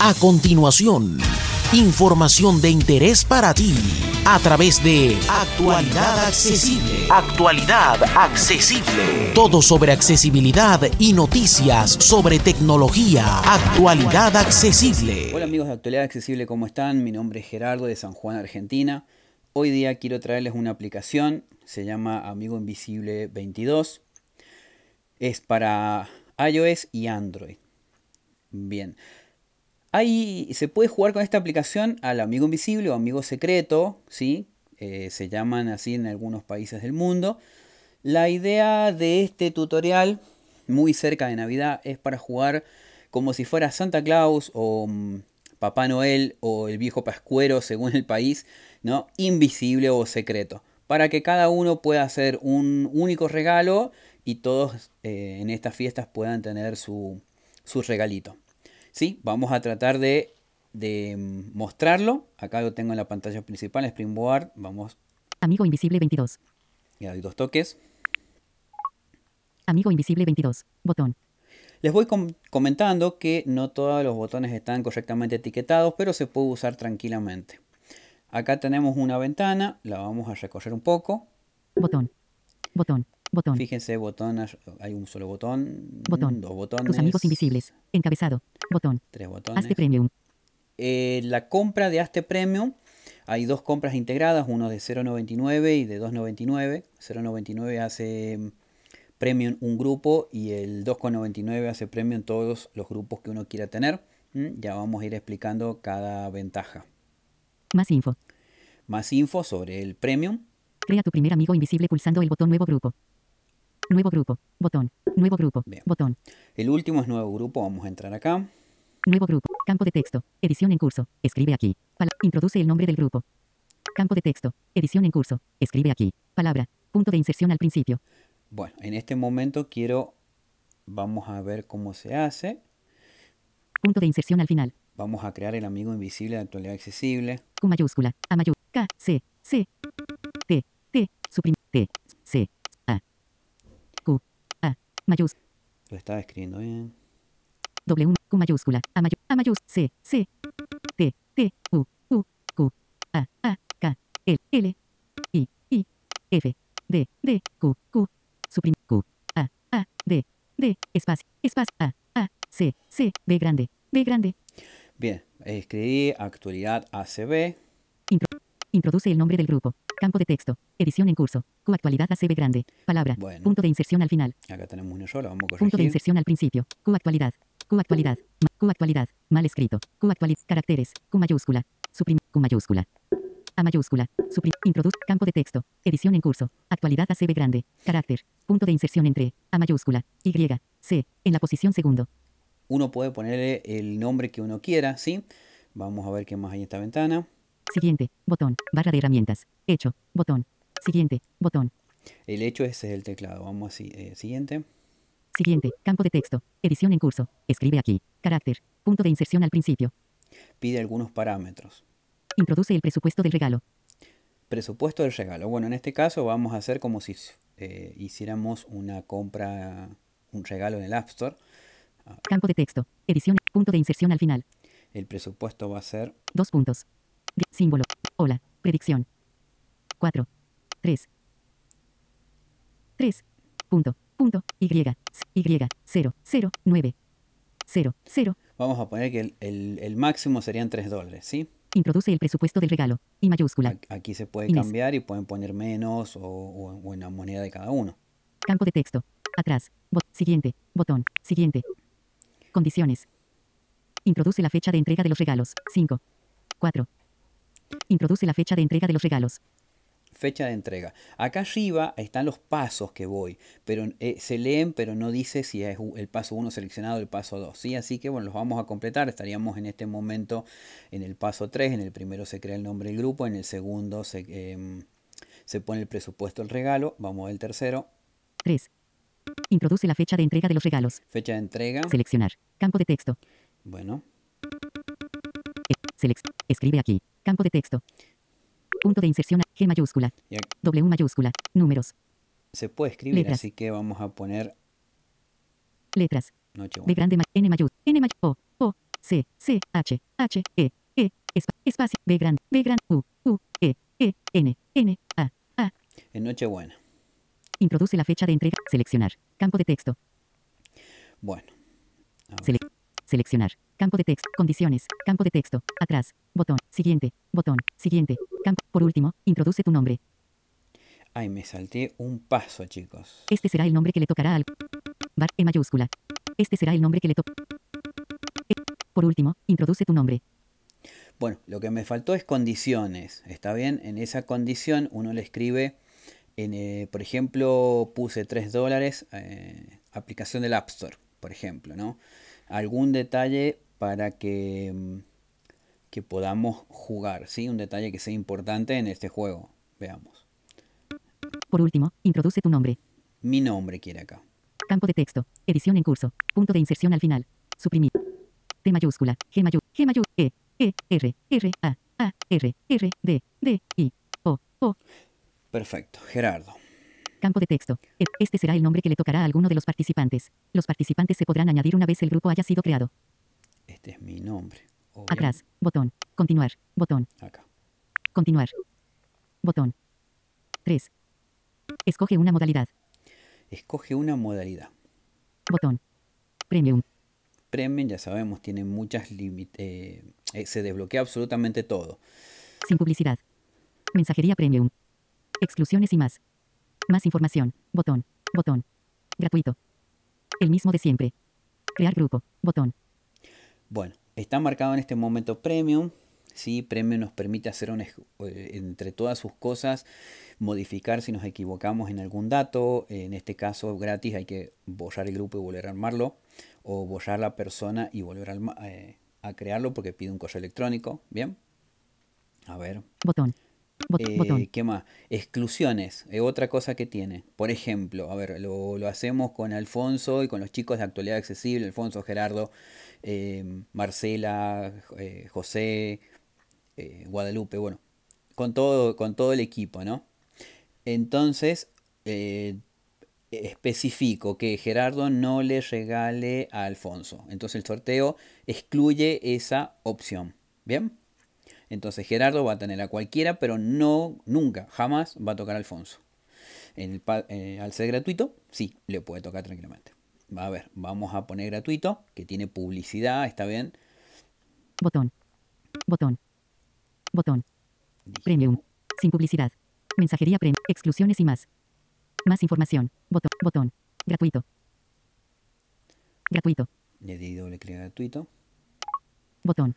A continuación, información de interés para ti a través de Actualidad Accesible. Actualidad Accesible. Todo sobre accesibilidad y noticias sobre tecnología. Actualidad Accesible. Hola amigos de Actualidad Accesible, ¿cómo están? Mi nombre es Gerardo de San Juan, Argentina. Hoy día quiero traerles una aplicación, se llama Amigo Invisible 22. Es para iOS y Android. Bien, Ahí se puede jugar con esta aplicación al amigo invisible o amigo secreto, ¿sí? Eh, se llaman así en algunos países del mundo. La idea de este tutorial, muy cerca de Navidad, es para jugar como si fuera Santa Claus o mm, Papá Noel o el viejo Pascuero, según el país, ¿no? Invisible o secreto. Para que cada uno pueda hacer un único regalo y todos eh, en estas fiestas puedan tener su, su regalito. ¿Sí? Vamos a tratar de, mostrarlo. Acá lo tengo en la pantalla principal, Springboard. Vamos. Amigo Invisible 22. Y hay dos toques. Amigo Invisible 22. Botón. Les voy comentando que no todos los botones están correctamente etiquetados, pero se puede usar tranquilamente. Acá tenemos una ventana, la vamos a recorrer un poco. Botón. Botón. Botón. Fíjense, botón, hay un solo botón. Botón. Dos botones. Tus amigos invisibles. Encabezado. Botón. Tres botones. Hazte Premium. Eh, la compra de Aste Premium, hay dos compras integradas, uno de 0.99 y de 2.99. 0.99 hace mm, Premium un grupo y el 2.99 hace Premium todos los grupos que uno quiera tener. Mm, ya vamos a ir explicando cada ventaja. Más info. Más info sobre el Premium. Crea tu primer amigo invisible pulsando el botón Nuevo Grupo. Nuevo grupo. Botón. Nuevo grupo. Botón. El último es nuevo grupo. Vamos a entrar acá. Nuevo grupo. Campo de texto. Edición en curso. Escribe aquí. Introduce el nombre del grupo. Campo de texto. Edición en curso. Escribe aquí. Palabra. Punto de inserción al principio. Bueno, en este momento quiero... Vamos a ver cómo se hace. Punto de inserción al final. Vamos a crear el amigo invisible de actualidad accesible. Q mayúscula. A mayúscula. K. C. C. T. T. Suprim. T. C. mayúscula. Lo estaba escribiendo bien. W, Q mayúscula, A, mayúscula, A mayúscula, C, C, T, T, U, U, Q, A, A, K, L, L, I, I, F, D, D, Q, Q, suprim, Q, A, A, D, D, espacio, espacio, A, A, C, C, B grande, B grande. Bien, escribí actualidad ACB. introduce el nombre del grupo. Campo de texto. Edición en curso. Q actualidad ACB grande. Palabra. Punto de inserción al final. Acá tenemos un error, vamos a corregir. Punto de inserción al principio. Q actualidad. Q actualidad. Q actualidad. Mal escrito. Q actualidad. Caracteres. Q mayúscula. Suprim. Q mayúscula. A mayúscula. Suprim. Introduce. Campo de texto. Edición en curso. Actualidad ACB grande. Carácter. Punto de inserción entre. A mayúscula. Y. C. En la posición segundo. Uno puede ponerle el nombre que uno quiera, ¿sí? Vamos a ver qué más hay en esta ventana. Siguiente, botón, barra de herramientas, hecho, botón, siguiente, botón. El hecho ese es el teclado. Vamos así, eh, siguiente. Siguiente, campo de texto, edición en curso, escribe aquí, carácter, punto de inserción al principio. Pide algunos parámetros. Introduce el presupuesto del regalo. Presupuesto del regalo. Bueno, en este caso vamos a hacer como si eh, hiciéramos una compra, un regalo en el App Store. Campo de texto, edición, punto de inserción al final. El presupuesto va a ser... Dos puntos. Símbolo. Hola. Predicción. 4. 3. 3. Punto. Punto. Y. Y. 0. 0. 9. 0. 0. Vamos a poner que el, máximo serían 3 dólares, ¿sí? Introduce el presupuesto del regalo. Y mayúscula. Aquí se puede cambiar y pueden poner menos o, o, en la moneda de cada uno. Campo de texto. Atrás. siguiente. Botón. Siguiente. Condiciones. Introduce la fecha de entrega de los regalos. 5. 4. Introduce la fecha de entrega de los regalos. Fecha de entrega. Acá arriba están los pasos que voy, pero eh, se leen, pero no dice si es el paso 1 seleccionado o el paso 2. ¿sí? Así que bueno, los vamos a completar. Estaríamos en este momento en el paso 3. En el primero se crea el nombre del grupo, en el segundo se, em, se pone el presupuesto del regalo. Vamos al tercero. 3. Introduce la fecha de entrega de los regalos. Fecha de entrega. Seleccionar. Campo de texto. Bueno. Select. Escribe aquí. Campo de texto. Punto de inserción. G mayúscula. W mayúscula. Números. Se puede escribir, así que vamos a poner. Letras. B grande. N mayúscula. N mayúscula. O. O. C, C, H, H, E, E, espa- espacio, B grande, B grande, U, U, E, E, N, N, A, A. En Nochebuena. Introduce la fecha de entrega. Seleccionar. Campo de texto. Bueno. a ver. Sele- seleccionar. Campo de texto. Condiciones. Campo de texto. Atrás. Botón. Siguiente. Botón. Siguiente. Campo. Por último, introduce tu nombre. Ay, me salté un paso, chicos. Este será el nombre que le tocará al bar E mayúscula. Este será el nombre que le toca. Por último, introduce tu nombre. Bueno, lo que me faltó es condiciones. ¿Está bien? En esa condición uno le escribe, en, eh, por ejemplo, puse 3 dólares, eh, aplicación del App Store, por ejemplo, ¿no? Algún detalle para que, mm, que podamos jugar, ¿sí? Un detalle que sea importante en este juego. Veamos. Por último, introduce tu nombre. Mi nombre quiere acá. Campo de texto. Edición en curso. Punto de inserción al final. Suprimir. T mayúscula. G mayúscula. G mayúscula. E. E. R. R. A. A. R. R. D. D. I. O. O. Perfecto. Gerardo. Campo de texto. E- Este será el nombre que le tocará a alguno de los participantes. Los participantes se podrán añadir una vez el grupo haya sido creado. Este es mi nombre. Atrás. Botón. Continuar. Botón. Acá. Continuar. Botón. 3. Escoge una modalidad. Escoge una modalidad. Botón. Premium. Premium, ya sabemos, tiene muchas límites. se desbloquea absolutamente todo. Sin publicidad. Mensajería Premium. Exclusiones y más. Más información. Botón. Botón. Gratuito. El mismo de siempre. Crear grupo. Botón. Bueno, está marcado en este momento Premium. Sí, Premium nos permite hacer un, eh, entre todas sus cosas, modificar si nos equivocamos en algún dato. En este caso, gratis, hay que borrar el grupo y volver a armarlo. O borrar la persona y volver a, eh, a crearlo porque pide un correo electrónico. Bien. A ver, Botón. Bot- Eh. ¿Qué más? Exclusiones, es otra cosa que tiene. Por ejemplo, a ver, lo, lo hacemos con Alfonso y con los chicos de Actualidad Accesible, Alfonso, Gerardo, eh, Marcela, eh, José, eh, Guadalupe, bueno, con todo, con todo el equipo, ¿no? Entonces, eh, especifico que Gerardo no le regale a Alfonso. Entonces el sorteo excluye esa opción. ¿Bien? Entonces Gerardo va a tener a cualquiera, pero no, nunca, jamás va a tocar a Alfonso. En el pa- eh, al ser gratuito, sí, le puede tocar tranquilamente. Va a ver, vamos a poner gratuito, que tiene publicidad, está bien. Botón. Botón. Botón. Premium. Sin publicidad. Mensajería Premium. Exclusiones y más. Más información. Botón. Botón. Gratuito. Gratuito. Le di doble clic gratuito. Botón.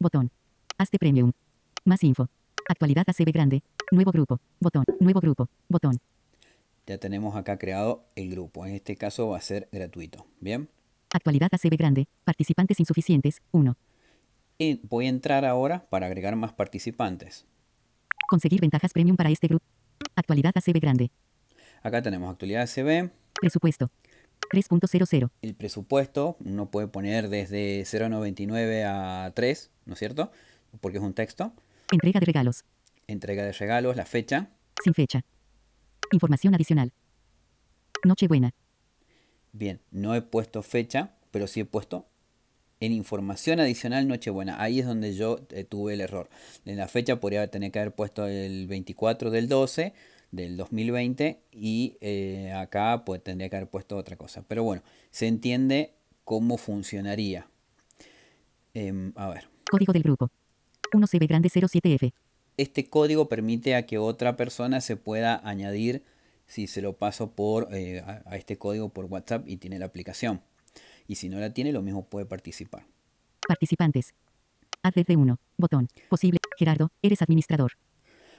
Botón. Hazte Premium. Más info. Actualidad ACB grande. Nuevo grupo. Botón. Nuevo grupo. Botón. Ya tenemos acá creado el grupo. En este caso va a ser gratuito. Bien. Actualidad ACB grande. Participantes insuficientes. 1. Y voy a entrar ahora para agregar más participantes. Conseguir ventajas premium para este grupo. Actualidad ACB grande. Acá tenemos actualidad CB. Presupuesto. 3.00. El presupuesto uno puede poner desde 0.99 a 3, ¿no es cierto? Porque es un texto. Entrega de regalos. Entrega de regalos, la fecha. Sin fecha. Información adicional. Nochebuena. Bien, no he puesto fecha, pero sí he puesto en información adicional Nochebuena. Ahí es donde yo eh, tuve el error. En la fecha podría tener que haber puesto el 24 del 12 del 2020 y eh, acá pues tendría que haber puesto otra cosa. Pero bueno, se entiende cómo funcionaría. Em, a ver, Código del grupo. 1CB grande 07F. este código permite a que otra persona se pueda añadir si se lo paso por eh, a, a este código por WhatsApp y tiene la aplicación. Y si no la tiene, lo mismo puede participar. Participantes. Add de 1. Botón. Posible. Gerardo, eres administrador.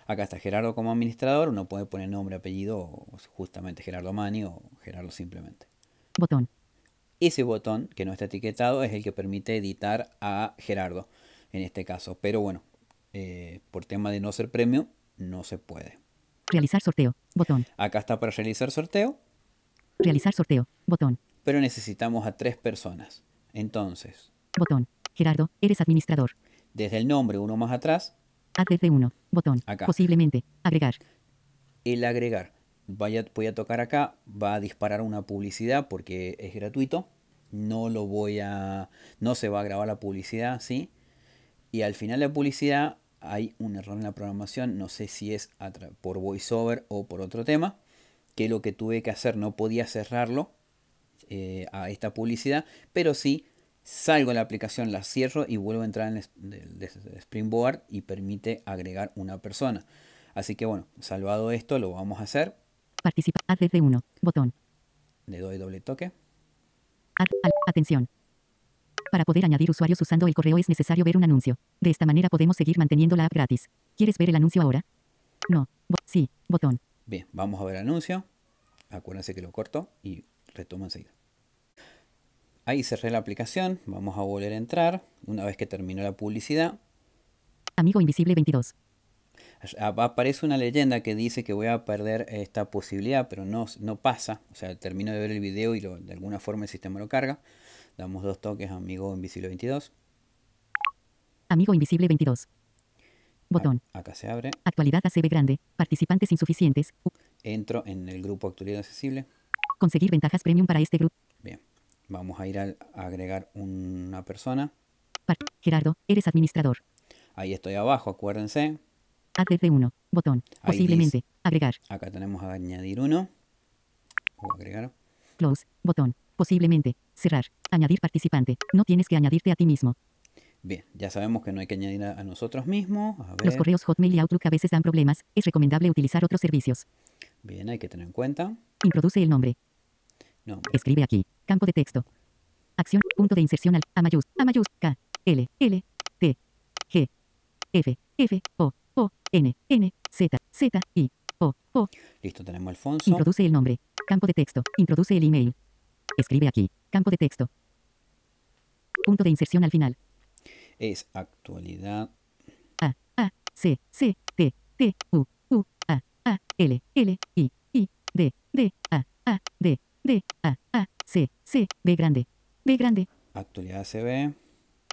Acá está Gerardo como administrador, uno puede poner nombre, apellido, o justamente Gerardo Mani o Gerardo simplemente. Botón. Ese botón que no está etiquetado es el que permite editar a Gerardo en este caso. Pero bueno, eh, por tema de no ser premio, no se puede. Realizar sorteo. Botón. Acá está para realizar sorteo, Realizar sorteo. Botón. pero necesitamos a tres personas. Entonces, Botón. Gerardo, eres administrador. desde el nombre uno más atrás, Add de 1. Botón. Acá. Posiblemente. Agregar. el agregar. Vaya, voy a tocar acá, va a disparar una publicidad porque es gratuito. no lo voy a, no se va a grabar la publicidad, ¿sí? Y al final de la publicidad hay un error en la programación, no sé si es por voiceover o por otro tema, que lo que tuve que hacer no podía cerrarlo eh, a esta publicidad, pero sí salgo de la aplicación, la cierro y vuelvo a entrar en el, Springboard y permite agregar una persona. Así que bueno, salvado esto, lo vamos a hacer. Participa, de 1, botón. Le doy doble toque. atención. Para poder añadir usuarios usando el correo es necesario ver un anuncio. De esta manera podemos seguir manteniendo la app gratis. ¿Quieres ver el anuncio ahora? No. sí. Botón. Bien, vamos a ver el anuncio. Acuérdense que lo corto y retomo enseguida. Ahí cerré la aplicación. Vamos a volver a entrar. Una vez que terminó la publicidad. Amigo Invisible 22. Aparece una leyenda que dice que voy a perder esta posibilidad, pero no, no pasa. O sea, termino de ver el video y de alguna forma el sistema lo carga. Damos dos toques a Amigo Invisible 22. Amigo Invisible 22. Botón. Acá se abre. Actualidad ACB grande. Participantes insuficientes. Entro en el grupo Actualidad Accesible. Conseguir ventajas premium para este grupo. Vamos a ir a agregar una persona. Gerardo, eres administrador. Ahí estoy abajo, acuérdense. Add 1. Botón. Posiblemente. agregar. Acá tenemos a añadir uno. O agregar. Close. Botón. Posiblemente. Cerrar. Añadir participante. No tienes que añadirte a ti mismo. Bien, ya sabemos que no hay que añadir a, nosotros mismos. Los correos Hotmail y Outlook a veces dan problemas. Es recomendable utilizar otros servicios. Bien, hay que tener en cuenta. Introduce el nombre. Escribe aquí. Campo de texto. Acción. Punto de inserción al A mayús. A mayús. K. L. L. T. G. F. F. O. O. N. N. Z. Z. I. O. O. Listo, tenemos Alfonso. Introduce el nombre. Campo de texto. Introduce el email. Escribe aquí. Campo de texto. Punto de inserción al final. Es actualidad. A, A, C, C, T, T, U, U, A, A, L, L, I, I, D, D, A, A, D, D, A, A, C, C, B grande, B grande. Actualidad CB.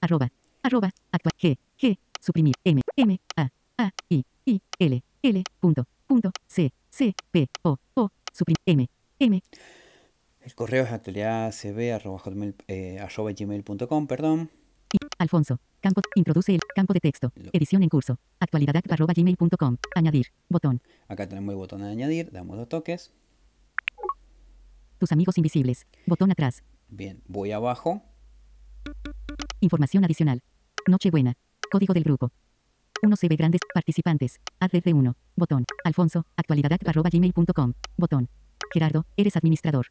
Arroba, arroba, actual, G, G, suprimir, M, M, A, A, I, I, L, L, punto, punto, C, C, P, O, O, suprimir, M, M. El correo es actualidadcb.gmail.com, eh, perdón. Alfonso, campo, introduce el campo de texto, edición en curso, actualidad.gmail.com, añadir, botón. Acá tenemos el botón de añadir, damos dos toques. Tus amigos invisibles, botón atrás. Bien, voy abajo. Información adicional. Nochebuena, código del grupo. 1 CB grandes participantes, add de 1, botón. Alfonso, actualidad.gmail.com, botón. Gerardo, eres administrador.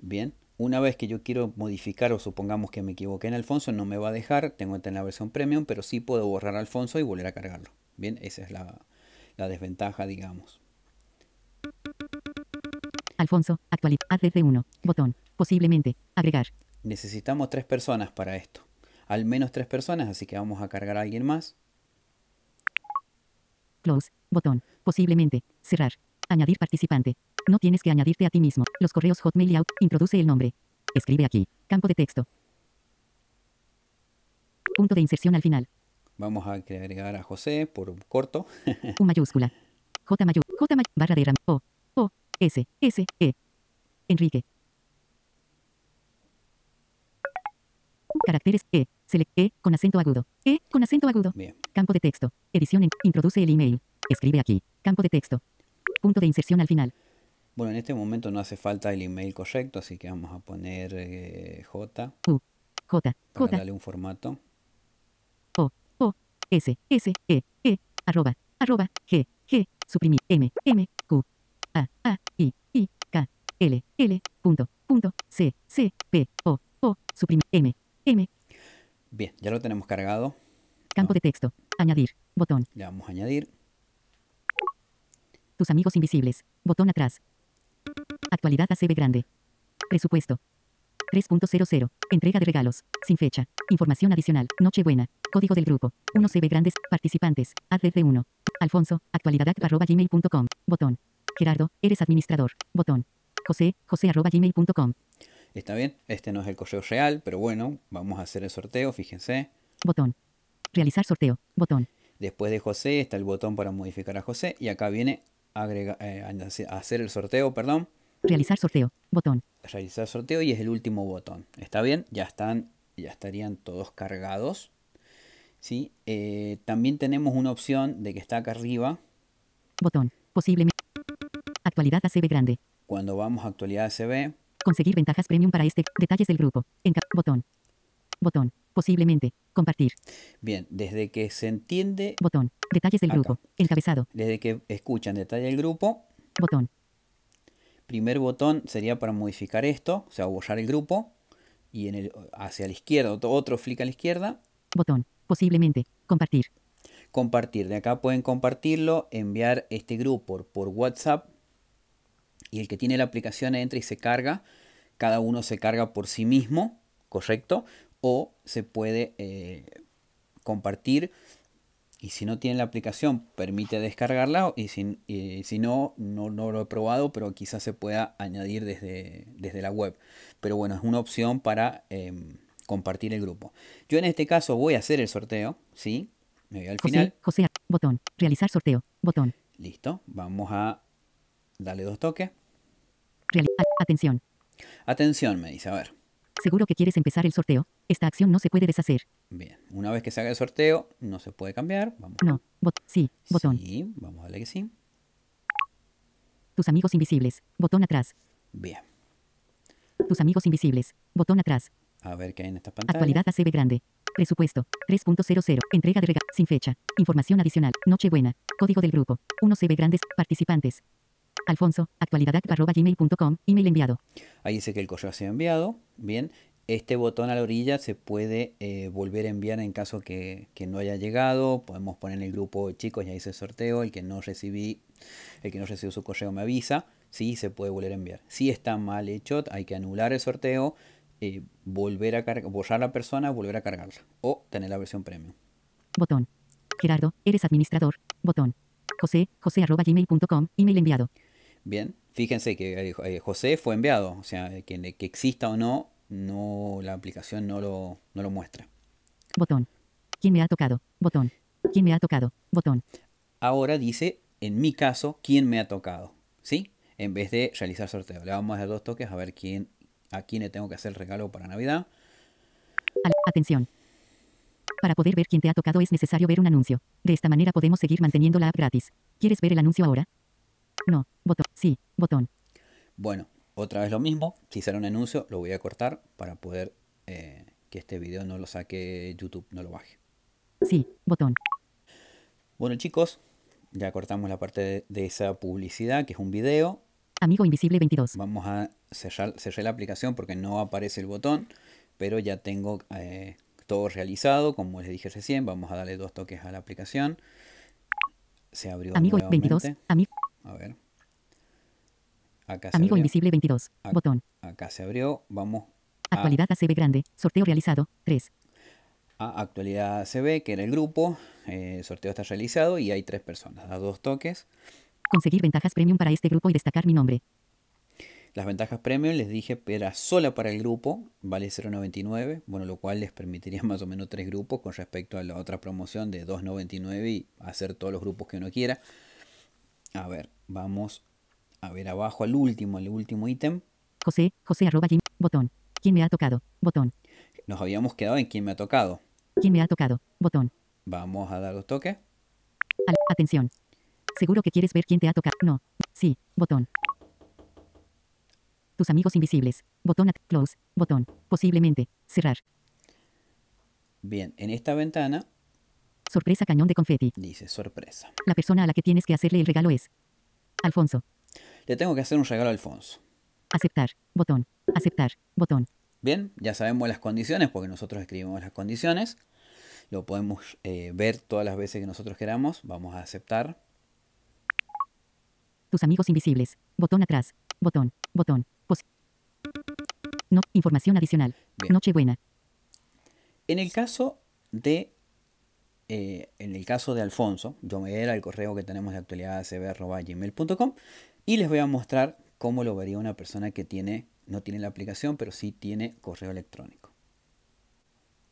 Bien, una vez que yo quiero modificar o supongamos que me equivoqué en Alfonso, no me va a dejar, tengo que tener la versión premium, pero sí puedo borrar a Alfonso y volver a cargarlo. Bien, esa es la, desventaja, digamos. Alfonso, actualidad, de 1, botón, posiblemente, agregar. Necesitamos tres personas para esto. Al menos tres personas, así que vamos a cargar a alguien más. Close, botón, posiblemente, cerrar, añadir participante, no tienes que añadirte a ti mismo. Los correos Hotmail y Out. Introduce el nombre. Escribe aquí. Campo de texto. Punto de inserción al final. Vamos a agregar a José por corto. U mayúscula. J mayúscula. J mayúscula. Barra de ram. O. S. S. E. Enrique. Caracteres E. Select E con acento agudo. E con acento agudo. Bien. Campo de texto. Edición en. Introduce el email. Escribe aquí. Campo de texto. Punto de inserción al final. Bueno, en este momento no hace falta el email correcto, así que vamos a poner eh, J. U, J, para darle un formato. O, O, S, S, E, E, arroba, arroba, G, G, suprimir, M, M, Q, A, A, I, I, K, L, L, punto, punto, C, C, P, O, O, suprimir, M, M. Bien, ya lo tenemos cargado. Campo de texto, añadir, botón. Le vamos a añadir. Tus amigos invisibles, botón atrás, Actualidad ACB grande. Presupuesto. 3.00. Entrega de regalos. Sin fecha. Información adicional. Nochebuena. Código del grupo. 1 CB grandes. Participantes. de 1. Alfonso. Actualidad.gmail.com. Botón. Gerardo. Eres administrador. Botón. José. José.gmail.com. Está bien. Este no es el correo real, pero bueno, vamos a hacer el sorteo. Fíjense. Botón. Realizar sorteo. Botón. Después de José está el botón para modificar a José. Y acá viene agrega, eh, hacer el sorteo, perdón. Realizar sorteo. Botón. Realizar sorteo y es el último botón. ¿Está bien? Ya están, ya estarían todos cargados. ¿Sí? Eh, también tenemos una opción de que está acá arriba. Botón. Posiblemente. Actualidad ACB grande. Cuando vamos a actualidad ACB, Conseguir ventajas premium para este. Detalles del grupo. Enca botón. Botón. Posiblemente. Compartir. bien, desde que se entiende, Botón. Detalles del Acá. grupo. Encabezado. desde que escuchan detalle del grupo, Botón. primer botón sería para modificar esto, o sea, borrar el grupo. Y en el, hacia la izquierda, otro, otro flick a la izquierda, Botón. Posiblemente. Compartir. compartir. De acá pueden compartirlo, enviar este grupo por, por WhatsApp. Y el que tiene la aplicación entra y se carga. Cada uno se carga por sí mismo, ¿correcto? O se puede eh, compartir. Y si no tiene la aplicación, permite descargarla. Y si, si no, no, no lo he probado, pero quizás se pueda añadir desde, desde la web. Pero bueno, es una opción para em, compartir el grupo. Yo en este caso voy a hacer el sorteo, ¿sí? Me voy al José. final. José. Botón. Realizar sorteo. Botón. Listo. Vamos a darle dos toques. Atención. Atención, me dice. A ver. Seguro que quieres empezar el sorteo. Esta acción no se puede deshacer. Bien. Una vez que se haga el sorteo, no se puede cambiar. Vamos. No. Bot sí. Botón. Sí, vamos a darle que sí. Tus amigos invisibles. Botón atrás. Bien. Tus amigos invisibles. Botón atrás. A ver qué hay en esta pantalla. Actualidad ACB grande. Presupuesto. 3.00. Entrega de regalo. Sin fecha. Información adicional. Nochebuena. Código del grupo. 1 CB grandes. Participantes. Alfonso. Actualidad arroba gmail.com. Email enviado. Ahí dice que el correo se ha enviado. Bien. Este botón a la orilla se puede eh, volver a enviar en caso que, que no haya llegado. Podemos poner en el grupo chicos, ya hice el sorteo. El que no recibí, el que no recibió su correo me avisa. Sí, se puede volver a enviar. Si está mal hecho, hay que anular el sorteo, eh, volver a cargar, borrar la persona, volver a cargarla. O tener la versión premium. Botón. Gerardo. Eres administrador. Botón. José. José arroba gmail.com. Email enviado. Bien, fíjense que eh, eh, José fue enviado. O sea, que, que exista o no, no la aplicación no lo, no lo muestra. Botón. ¿Quién me ha tocado? Botón. ¿Quién me ha tocado? Botón. Ahora dice, en mi caso, quién me ha tocado. ¿Sí? En vez de realizar sorteo. Le vamos a dar dos toques a ver quién, a quién le tengo que hacer el regalo para Navidad. Atención. Para poder ver quién te ha tocado es necesario ver un anuncio. De esta manera podemos seguir manteniendo la app gratis. ¿Quieres ver el anuncio ahora? No. Botón. Sí. Botón. Bueno, otra vez lo mismo. Si sale un anuncio, lo voy a cortar para poder eh, que este video no lo saque YouTube, no lo baje. Sí. Botón. Bueno chicos, ya cortamos la parte de, de esa publicidad, que es un video. Amigo invisible 22. Vamos a cerrar, cerré la aplicación porque no aparece el botón, pero ya tengo eh, todo realizado, como les dije recién. Vamos a darle dos toques a la aplicación. Se abrió Amigo nuevamente. 22. Ami- A ver. Acá se amigo abrió. invisible 22. Ac- Botón. Acá se abrió. Vamos a, Actualidad ACB grande. Sorteo realizado. 3. a actualidad CB, que era el grupo. Eh, el sorteo está realizado y hay tres personas. Da dos toques. Conseguir ventajas premium para este grupo y destacar mi nombre. Las ventajas premium les dije era sola para el grupo, vale 0.99, bueno, lo cual les permitiría más o menos tres grupos con respecto a la otra promoción de 2.99 y hacer todos los grupos que uno quiera. A ver, vamos a ver abajo al último, el último ítem. José. José arroba gmail. Botón. ¿Quién me ha tocado? Botón. Nos habíamos quedado en quién me ha tocado. ¿Quién me ha tocado? Botón. Vamos a dar dos toques. Atención. Seguro que quieres ver quién te ha tocado. No. Sí. Botón. Tus amigos invisibles. Botón at close. Botón. Posiblemente. Cerrar. Bien, en esta ventana Sorpresa cañón de confeti. dice sorpresa. La persona a la que tienes que hacerle el regalo es. Alfonso. Le tengo que hacer un regalo a Alfonso. Aceptar. Botón. Aceptar. Botón. Bien, ya sabemos las condiciones porque nosotros escribimos las condiciones. Lo podemos eh, ver todas las veces que nosotros queramos. Vamos a aceptar. Tus amigos invisibles. Botón atrás. Botón. Botón. Pos- no. Información adicional. Bien. Nochebuena. En el caso de eh, en el caso de Alfonso, yo me voy a ir al correo que tenemos de actualidad gmail.com y les voy a mostrar cómo lo vería una persona que tiene no tiene la aplicación, pero sí tiene correo electrónico.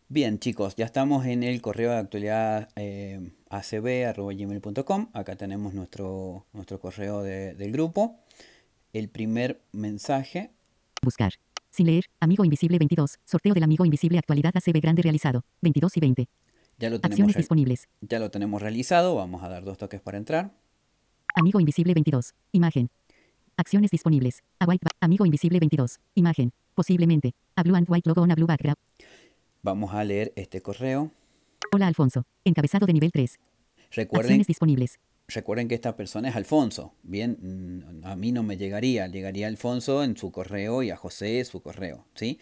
Bien, chicos, ya estamos en el correo de actualidad eh, acb.gmail.com. Acá tenemos nuestro, nuestro correo de- del grupo. el primer mensaje. Buscar. Sin leer. Amigo Invisible 22. Sorteo del Amigo Invisible Actualidad ACB Grande realizado. 22 y 20. Ya lo tenemos, Acciones disponibles. ya lo tenemos realizado. Vamos a dar dos toques para entrar. Amigo Invisible 22. Imagen. Acciones disponibles. A white Amigo Invisible 22. Imagen. Posiblemente. A blue and white logo on a blue background. Vamos a leer este correo. Hola Alfonso. Encabezado de nivel 3. Recuerden, Acciones disponibles. recuerden que esta persona es Alfonso. Bien, mm, a mí no me llegaría. Llegaría Alfonso en su correo y a José su correo. ¿sí?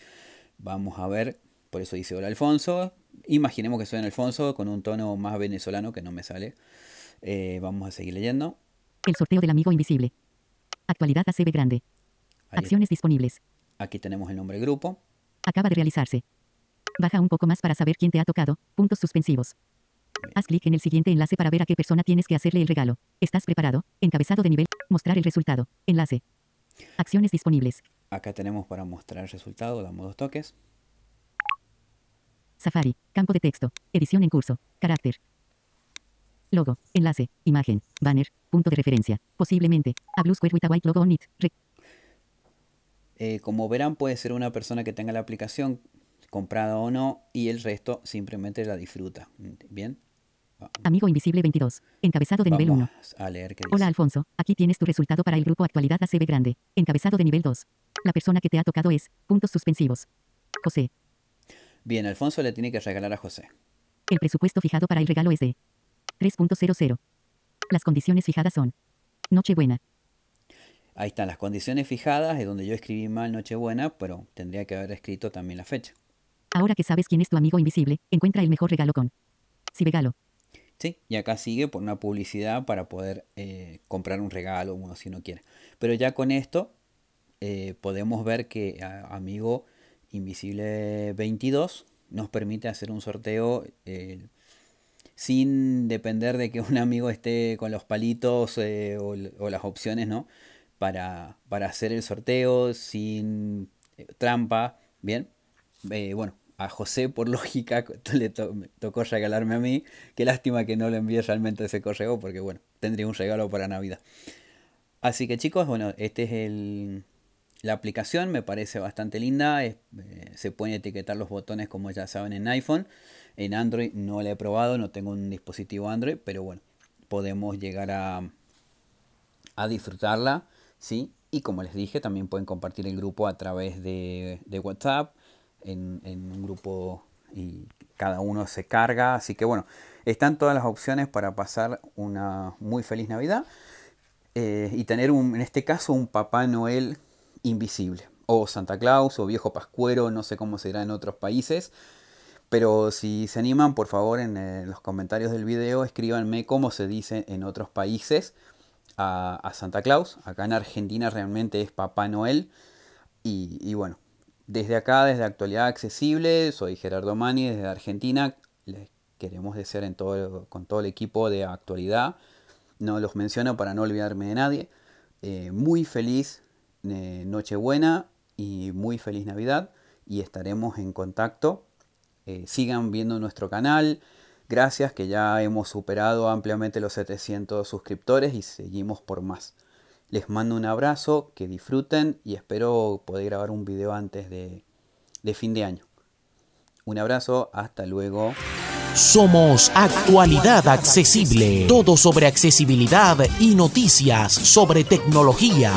Vamos a ver. Por eso dice hola Alfonso. Imaginemos que soy Alfonso con un tono más venezolano que no me sale. Eh, vamos a seguir leyendo. El sorteo del Amigo Invisible. Actualidad ACB Grande. Ahí- Acciones disponibles. aquí tenemos el nombre del grupo. Acaba de realizarse. Baja un poco más para saber quién te ha tocado. Puntos suspensivos. Haz clic en el siguiente enlace para ver a qué persona tienes que hacerle el regalo. ¿Estás preparado? Encabezado de nivel. Mostrar el resultado. Enlace. Acciones disponibles. Acá tenemos para mostrar el resultado. Damos dos toques. Safari. Campo de texto. Edición en curso. Carácter. Logo. Enlace. Imagen. Banner. Punto de referencia. Posiblemente. A blue square with a white logo on it. Eh, como verán, puede ser una persona que tenga la aplicación comprada o no y el resto simplemente la disfruta. Bien. Amigo Invisible 22. Encabezado de nivel 1. Vamos a leer qué dice. Hola Alfonso, aquí tienes tu resultado para el grupo Actualidad ACB Grande. Encabezado de nivel 2. La persona que te ha tocado es, puntos suspensivos. José, Bien, Alfonso le tiene que regalar a José. el presupuesto fijado para el regalo es de 3.00. Las condiciones fijadas son Nochebuena, Ahí están las condiciones fijadas, es donde yo escribí mal Nochebuena, pero tendría que haber escrito también la fecha. Ahora que sabes quién es tu amigo invisible, encuentra el mejor regalo con Si regalo. Sí, y acá sigue por una publicidad para poder eh, comprar un regalo, uno si uno quiere. Pero ya con esto eh, podemos ver que a- Amigo Invisible 22 nos permite hacer un sorteo eh, sin depender de que un amigo esté con los palitos eh, o, las opciones, ¿no? Para, para hacer el sorteo sin eh, trampa, ¿bien? Bueno, a José por lógica le tocó regalarme a mí. Qué lástima que no le envíe realmente ese correo porque bueno, tendría un regalo para Navidad. Así que chicos, bueno, este es el, la aplicación, me parece bastante linda. eh, se pueden etiquetar los botones como ya saben en iPhone. En Android no la he probado, no tengo un dispositivo Android, pero bueno, podemos llegar a, a disfrutarla, ¿sí? Y como les dije, también pueden compartir el grupo a través de, de WhatsApp, en, en un grupo y cada uno se carga. Así que bueno, están todas las opciones para pasar una muy feliz Navidad eh, y tener un, en este caso un Papá Noel invisible. O Santa Claus o Viejo Pascuero, no sé cómo será en otros países. Pero si se animan, por favor, en eh, los comentarios del video escríbanme cómo se dice en otros países a, Santa Claus. Acá en Argentina realmente es Papá Noel. Y, y bueno, desde acá, desde Actualidad Accesible, soy Gerardo Mani desde Argentina. Les queremos desear en todo, con todo el equipo de Actualidad. No los menciono para no olvidarme de nadie. eh, muy feliz eh, Nochebuena y muy feliz Navidad. Y estaremos en contacto. Eh, sigan viendo nuestro canal. Gracias que ya hemos superado ampliamente los 700 suscriptores y seguimos por más. Les mando un abrazo, que disfruten y espero poder grabar un video antes de, de fin de año. Un abrazo, hasta luego. Somos Actualidad Accesible. Todo sobre accesibilidad y noticias sobre tecnología.